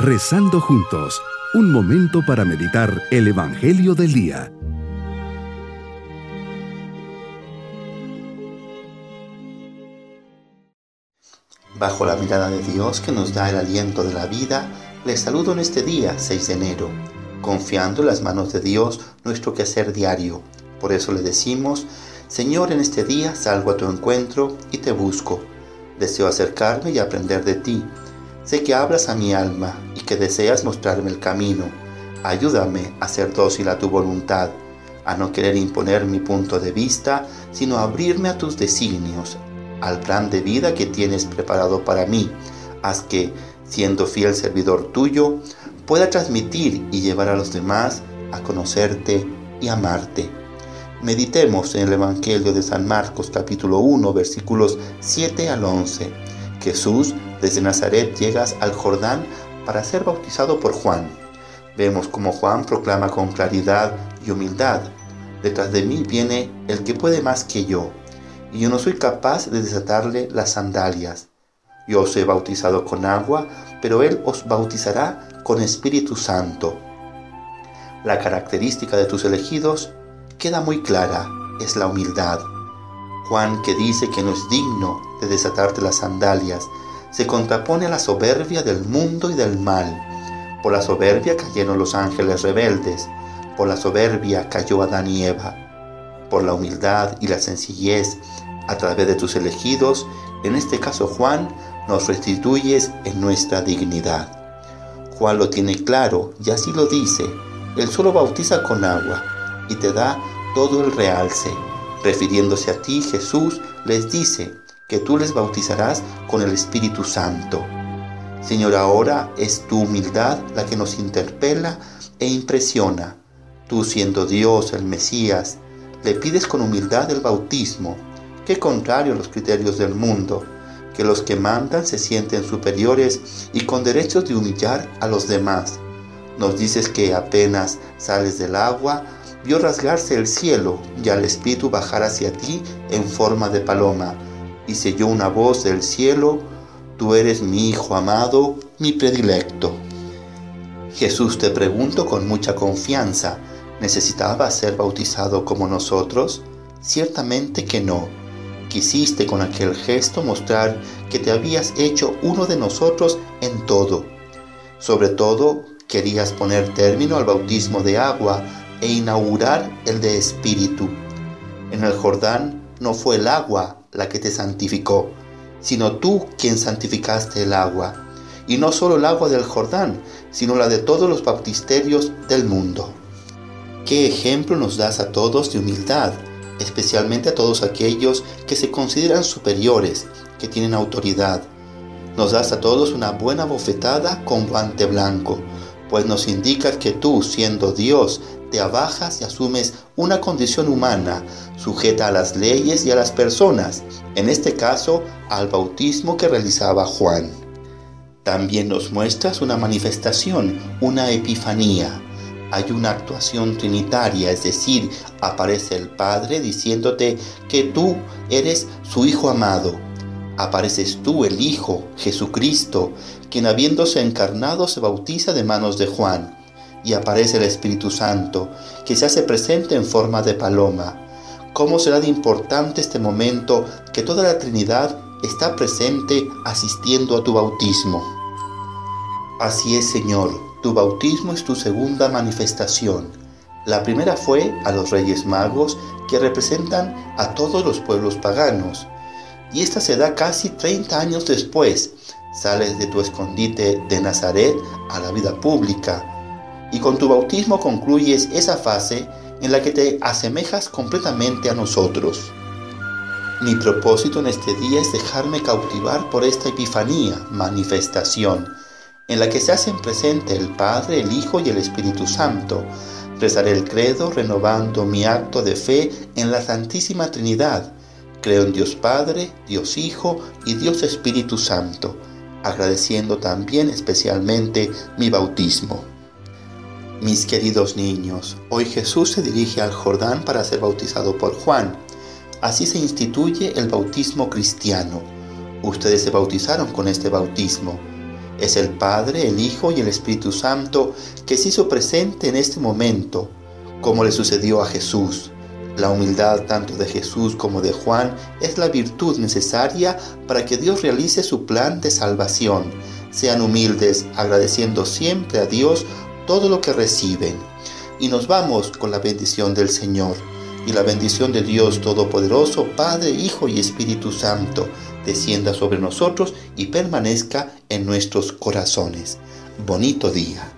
Rezando juntos, un momento para meditar el Evangelio del Día. Bajo la mirada de Dios que nos da el aliento de la vida, les saludo en este día 6 de enero, confiando en las manos de Dios nuestro quehacer diario. Por eso le decimos, Señor, en este día salgo a tu encuentro y te busco. Deseo acercarme y aprender de ti Sé que hablas a mi alma que deseas mostrarme el camino. Ayúdame a ser dócil a tu voluntad, a no querer imponer mi punto de vista, sino abrirme a tus designios, al plan de vida que tienes preparado para mí. Haz que, siendo fiel servidor tuyo, pueda transmitir y llevar a los demás a conocerte y amarte. Meditemos en el Evangelio de San Marcos capítulo 1 versículos 7 al 11. Jesús desde Nazaret llegas al Jordán para ser bautizado por Juan. Vemos como Juan proclama con claridad y humildad, detrás de mí viene el que puede más que yo, y yo no soy capaz de desatarle las sandalias. Yo os he bautizado con agua, pero Él os bautizará con Espíritu Santo. La característica de tus elegidos queda muy clara, es la humildad. Juan que dice que no es digno de desatarte las sandalias, se contrapone a la soberbia del mundo y del mal. Por la soberbia cayeron los ángeles rebeldes, por la soberbia cayó Adán y Eva. Por la humildad y la sencillez, a través de tus elegidos, en este caso Juan, nos restituyes en nuestra dignidad. Juan lo tiene claro y así lo dice. Él solo bautiza con agua y te da todo el realce. Refiriéndose a ti, Jesús les dice, que tú les bautizarás con el Espíritu Santo. Señor, ahora es tu humildad la que nos interpela e impresiona. Tú siendo Dios, el Mesías, le pides con humildad el bautismo, que contrario a los criterios del mundo, que los que mandan se sienten superiores y con derechos de humillar a los demás. Nos dices que apenas sales del agua, vio rasgarse el cielo y al Espíritu bajar hacia ti en forma de paloma y se oyó una voz del cielo, Tú eres mi Hijo amado, mi predilecto. Jesús te pregunto con mucha confianza, ¿necesitaba ser bautizado como nosotros? Ciertamente que no. Quisiste con aquel gesto mostrar que te habías hecho uno de nosotros en todo. Sobre todo, querías poner término al bautismo de agua e inaugurar el de espíritu. En el Jordán no fue el agua la que te santificó, sino tú quien santificaste el agua. Y no solo el agua del Jordán, sino la de todos los baptisterios del mundo. ¿Qué ejemplo nos das a todos de humildad, especialmente a todos aquellos que se consideran superiores, que tienen autoridad? Nos das a todos una buena bofetada con guante blanco, pues nos indicas que tú, siendo Dios, te abajas y asumes una condición humana sujeta a las leyes y a las personas, en este caso al bautismo que realizaba Juan. También nos muestras una manifestación, una epifanía. Hay una actuación trinitaria, es decir, aparece el Padre diciéndote que tú eres su Hijo amado. Apareces tú, el Hijo, Jesucristo, quien habiéndose encarnado se bautiza de manos de Juan y aparece el Espíritu Santo, que se hace presente en forma de paloma. ¿Cómo será de importante este momento que toda la Trinidad está presente asistiendo a tu bautismo? Así es, Señor, tu bautismo es tu segunda manifestación. La primera fue a los Reyes Magos que representan a todos los pueblos paganos. Y esta se da casi 30 años después. Sales de tu escondite de Nazaret a la vida pública y con tu bautismo concluyes esa fase en la que te asemejas completamente a nosotros. Mi propósito en este día es dejarme cautivar por esta epifanía, manifestación, en la que se hacen presente el Padre, el Hijo y el Espíritu Santo. Rezaré el credo renovando mi acto de fe en la Santísima Trinidad. Creo en Dios Padre, Dios Hijo y Dios Espíritu Santo, agradeciendo también especialmente mi bautismo. Mis queridos niños, hoy Jesús se dirige al Jordán para ser bautizado por Juan. Así se instituye el bautismo cristiano. Ustedes se bautizaron con este bautismo. Es el Padre, el Hijo y el Espíritu Santo que se hizo presente en este momento, como le sucedió a Jesús. La humildad tanto de Jesús como de Juan es la virtud necesaria para que Dios realice su plan de salvación. Sean humildes, agradeciendo siempre a Dios todo lo que reciben. Y nos vamos con la bendición del Señor. Y la bendición de Dios Todopoderoso, Padre, Hijo y Espíritu Santo, descienda sobre nosotros y permanezca en nuestros corazones. Bonito día.